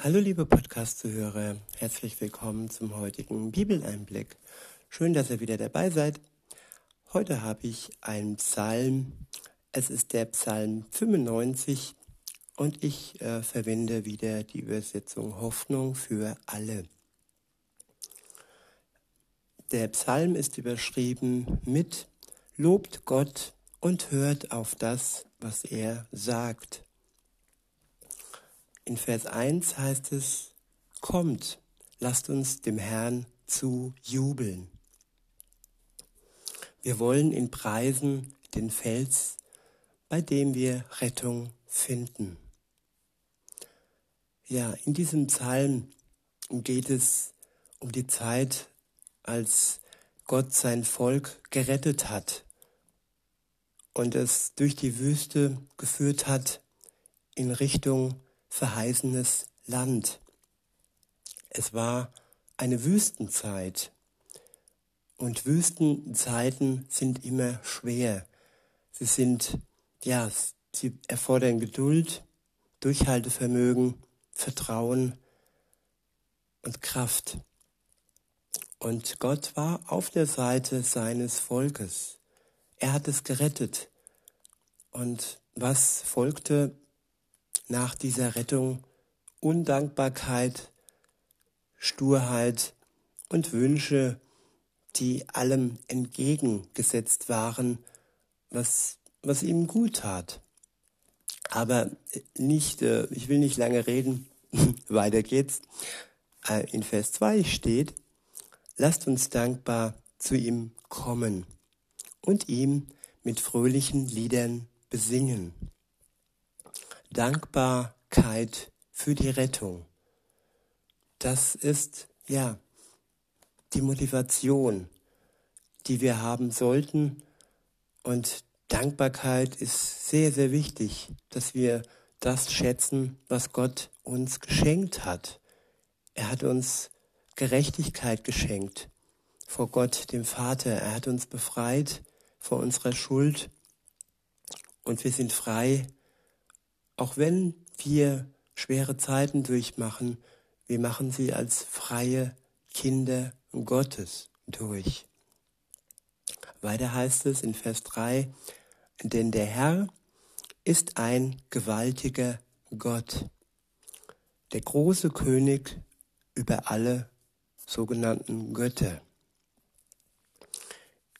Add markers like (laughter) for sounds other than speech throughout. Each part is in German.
Hallo liebe Podcast-Zuhörer, herzlich willkommen zum heutigen Bibeleinblick. Schön, dass ihr wieder dabei seid. Heute habe ich einen Psalm. Es ist der Psalm 95 und ich äh, verwende wieder die Übersetzung Hoffnung für alle. Der Psalm ist überschrieben mit Lobt Gott und hört auf das, was er sagt. In Vers 1 heißt es, Kommt, lasst uns dem Herrn zu jubeln. Wir wollen in Preisen den Fels, bei dem wir Rettung finden. Ja, in diesem Psalm geht es um die Zeit, als Gott sein Volk gerettet hat und es durch die Wüste geführt hat in Richtung verheißenes Land. Es war eine Wüstenzeit und Wüstenzeiten sind immer schwer. Sie sind, ja, sie erfordern Geduld, Durchhaltevermögen, Vertrauen und Kraft. Und Gott war auf der Seite seines Volkes. Er hat es gerettet. Und was folgte, nach dieser Rettung Undankbarkeit, Sturheit und Wünsche, die allem entgegengesetzt waren, was, was ihm gut tat. Aber nicht, äh, ich will nicht lange reden, (laughs) weiter geht's. Äh, in Vers 2 steht, lasst uns dankbar zu ihm kommen und ihm mit fröhlichen Liedern besingen. Dankbarkeit für die Rettung. Das ist ja die Motivation, die wir haben sollten. Und Dankbarkeit ist sehr, sehr wichtig, dass wir das schätzen, was Gott uns geschenkt hat. Er hat uns Gerechtigkeit geschenkt vor Gott, dem Vater. Er hat uns befreit vor unserer Schuld und wir sind frei auch wenn wir schwere Zeiten durchmachen, wir machen sie als freie Kinder Gottes durch. Weiter heißt es in Vers 3, denn der Herr ist ein gewaltiger Gott, der große König über alle sogenannten Götter.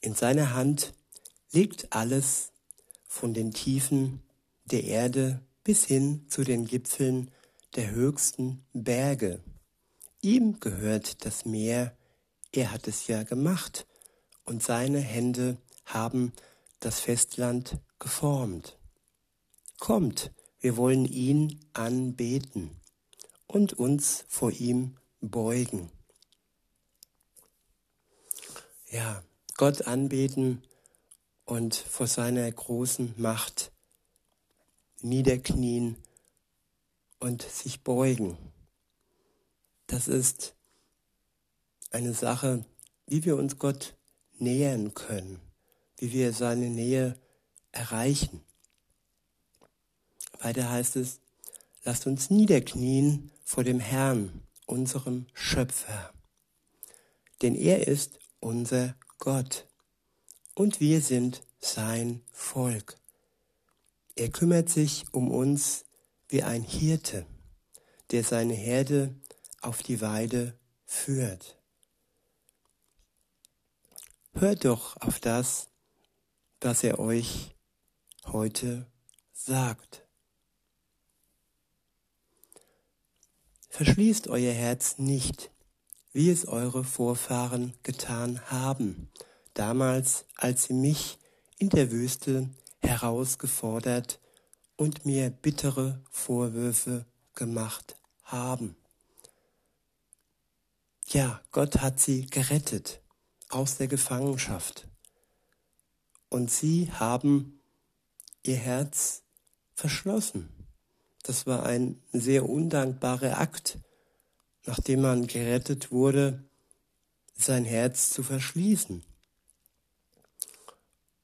In seiner Hand liegt alles von den Tiefen der Erde bis hin zu den Gipfeln der höchsten Berge. Ihm gehört das Meer, er hat es ja gemacht, und seine Hände haben das Festland geformt. Kommt, wir wollen ihn anbeten und uns vor ihm beugen. Ja, Gott anbeten und vor seiner großen Macht niederknien und sich beugen. Das ist eine Sache, wie wir uns Gott nähern können, wie wir seine Nähe erreichen. Weiter heißt es, lasst uns niederknien vor dem Herrn, unserem Schöpfer. Denn er ist unser Gott und wir sind sein Volk. Er kümmert sich um uns wie ein Hirte, der seine Herde auf die Weide führt. Hört doch auf das, was er euch heute sagt. Verschließt euer Herz nicht, wie es eure Vorfahren getan haben, damals, als sie mich in der Wüste herausgefordert und mir bittere Vorwürfe gemacht haben. Ja, Gott hat sie gerettet aus der Gefangenschaft. Und sie haben ihr Herz verschlossen. Das war ein sehr undankbarer Akt, nachdem man gerettet wurde, sein Herz zu verschließen.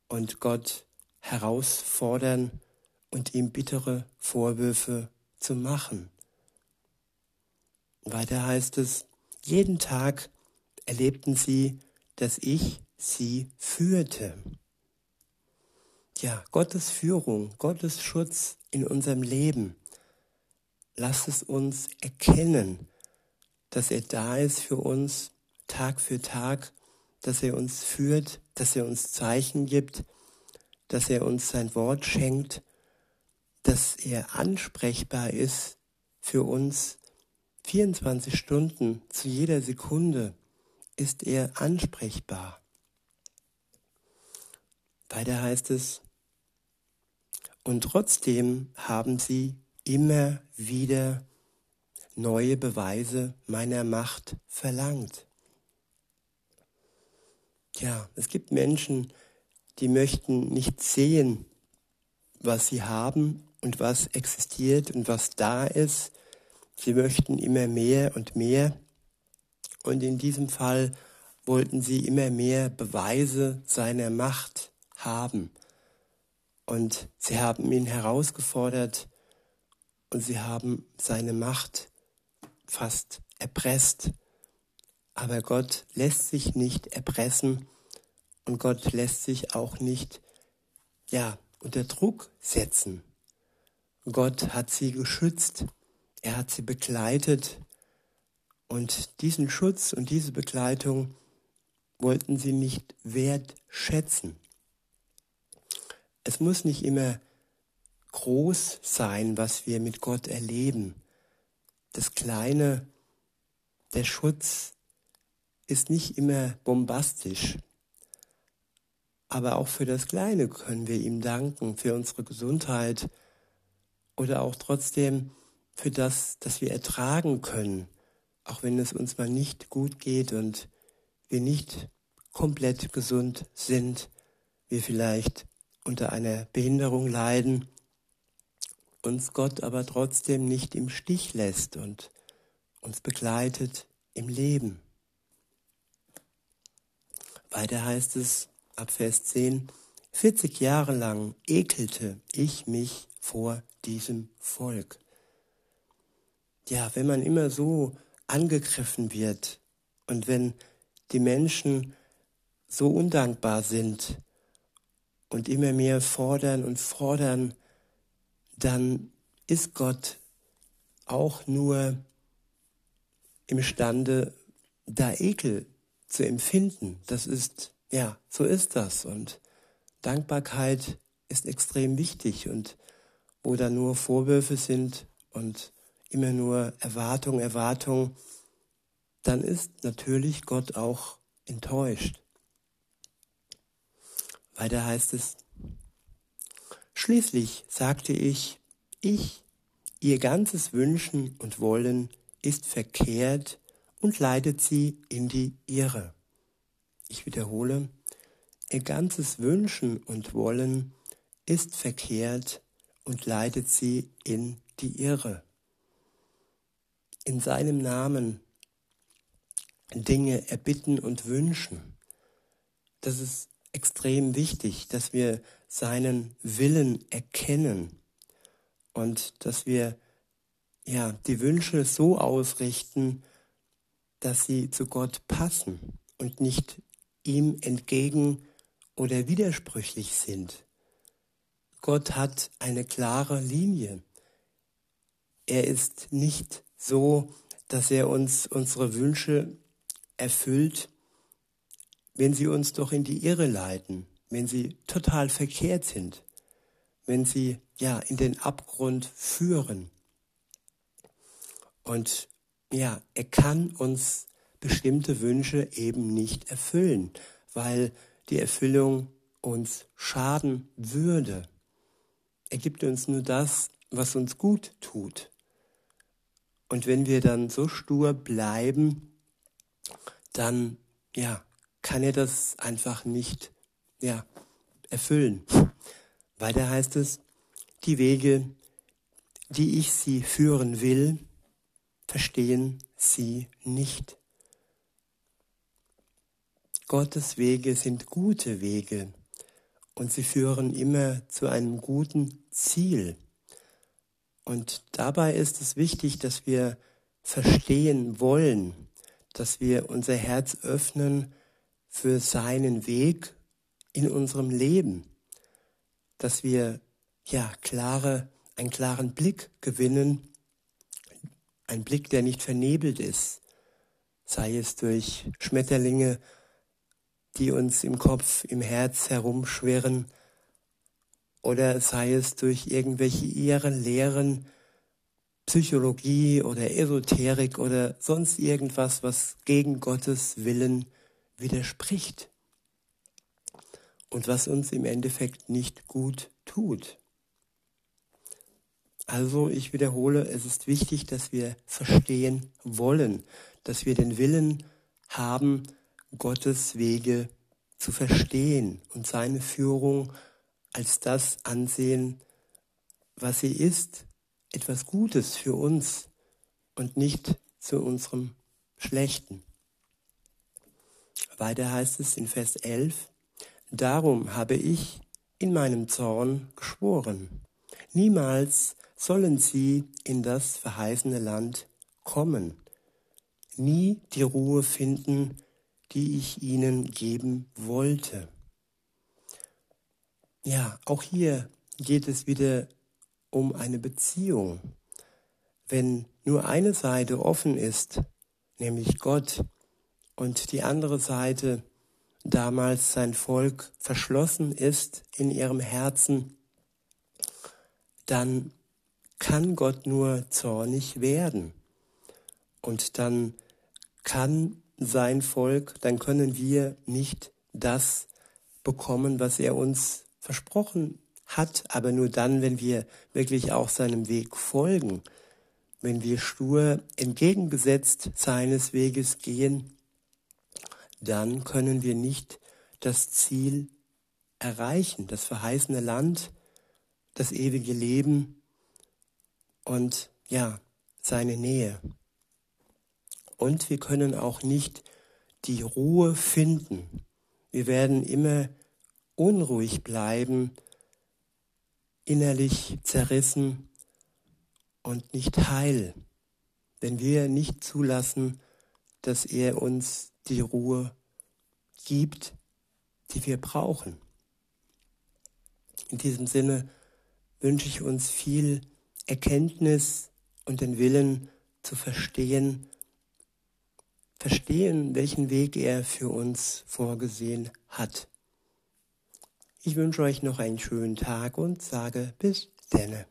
Und Gott herausfordern und ihm bittere Vorwürfe zu machen. Weiter heißt es, jeden Tag erlebten sie, dass ich sie führte. Ja, Gottes Führung, Gottes Schutz in unserem Leben. Lass es uns erkennen, dass er da ist für uns Tag für Tag, dass er uns führt, dass er uns Zeichen gibt, dass er uns sein Wort schenkt, dass er ansprechbar ist für uns 24 Stunden zu jeder Sekunde ist er ansprechbar. Weiter heißt es, und trotzdem haben sie immer wieder neue Beweise meiner Macht verlangt. Ja, es gibt Menschen, die möchten nicht sehen, was sie haben und was existiert und was da ist. Sie möchten immer mehr und mehr. Und in diesem Fall wollten sie immer mehr Beweise seiner Macht haben. Und sie haben ihn herausgefordert und sie haben seine Macht fast erpresst. Aber Gott lässt sich nicht erpressen und Gott lässt sich auch nicht, ja, unter Druck setzen. Gott hat sie geschützt, er hat sie begleitet und diesen Schutz und diese Begleitung wollten sie nicht wertschätzen. Es muss nicht immer groß sein, was wir mit Gott erleben. Das Kleine, der Schutz ist nicht immer bombastisch. Aber auch für das Kleine können wir ihm danken, für unsere Gesundheit oder auch trotzdem für das, dass wir ertragen können, auch wenn es uns mal nicht gut geht und wir nicht komplett gesund sind, wir vielleicht unter einer Behinderung leiden, uns Gott aber trotzdem nicht im Stich lässt und uns begleitet im Leben. Weiter heißt es ab Vers 10, 40 Jahre lang ekelte ich mich vor diesem Volk. Ja, wenn man immer so angegriffen wird und wenn die Menschen so undankbar sind und immer mehr fordern und fordern, dann ist Gott auch nur imstande, da Ekel zu empfinden. Das ist, ja, so ist das. Und Dankbarkeit ist extrem wichtig. Und wo da nur Vorwürfe sind und immer nur Erwartung, Erwartung, dann ist natürlich Gott auch enttäuscht. Weiter heißt es, Schließlich sagte ich, ich, ihr ganzes Wünschen und Wollen ist verkehrt und leitet sie in die Irre. Ich wiederhole, ihr ganzes Wünschen und Wollen ist verkehrt und leitet sie in die Irre. In seinem Namen Dinge erbitten und wünschen. Das ist extrem wichtig, dass wir seinen Willen erkennen und dass wir ja die Wünsche so ausrichten, dass sie zu Gott passen und nicht ihm entgegen oder widersprüchlich sind. Gott hat eine klare Linie. Er ist nicht so, dass er uns unsere Wünsche erfüllt, wenn sie uns doch in die Irre leiten, wenn sie total verkehrt sind, wenn sie ja in den Abgrund führen. Und ja, er kann uns bestimmte Wünsche eben nicht erfüllen, weil die Erfüllung uns schaden würde. Er gibt uns nur das, was uns gut tut. Und wenn wir dann so stur bleiben, dann ja, kann er das einfach nicht ja, erfüllen. Weiter heißt es, die Wege, die ich sie führen will, verstehen sie nicht. Gottes Wege sind gute Wege. Und sie führen immer zu einem guten Ziel. Und dabei ist es wichtig, dass wir verstehen wollen, dass wir unser Herz öffnen für seinen Weg in unserem Leben, dass wir ja klare, einen klaren Blick gewinnen, ein Blick, der nicht vernebelt ist, sei es durch Schmetterlinge, die uns im Kopf, im Herz herumschwirren, oder sei es durch irgendwelche ihren Lehren, Psychologie oder Esoterik oder sonst irgendwas, was gegen Gottes Willen widerspricht und was uns im Endeffekt nicht gut tut. Also ich wiederhole, es ist wichtig, dass wir verstehen wollen, dass wir den Willen haben, Gottes Wege zu verstehen und seine Führung als das ansehen, was sie ist, etwas Gutes für uns und nicht zu unserem Schlechten. Weiter heißt es in Vers 11, Darum habe ich in meinem Zorn geschworen, niemals sollen sie in das verheißene Land kommen, nie die Ruhe finden, die ich ihnen geben wollte. Ja, auch hier geht es wieder um eine Beziehung. Wenn nur eine Seite offen ist, nämlich Gott, und die andere Seite damals sein Volk verschlossen ist in ihrem Herzen, dann kann Gott nur zornig werden. Und dann kann sein Volk, dann können wir nicht das bekommen, was er uns versprochen hat, aber nur dann, wenn wir wirklich auch seinem Weg folgen, wenn wir stur entgegengesetzt seines Weges gehen, dann können wir nicht das Ziel erreichen, das verheißene Land, das ewige Leben und ja, seine Nähe. Und wir können auch nicht die Ruhe finden. Wir werden immer unruhig bleiben, innerlich zerrissen und nicht heil, wenn wir nicht zulassen, dass er uns die Ruhe gibt, die wir brauchen. In diesem Sinne wünsche ich uns viel Erkenntnis und den Willen zu verstehen, verstehen, welchen Weg er für uns vorgesehen hat. Ich wünsche euch noch einen schönen Tag und sage bis denne.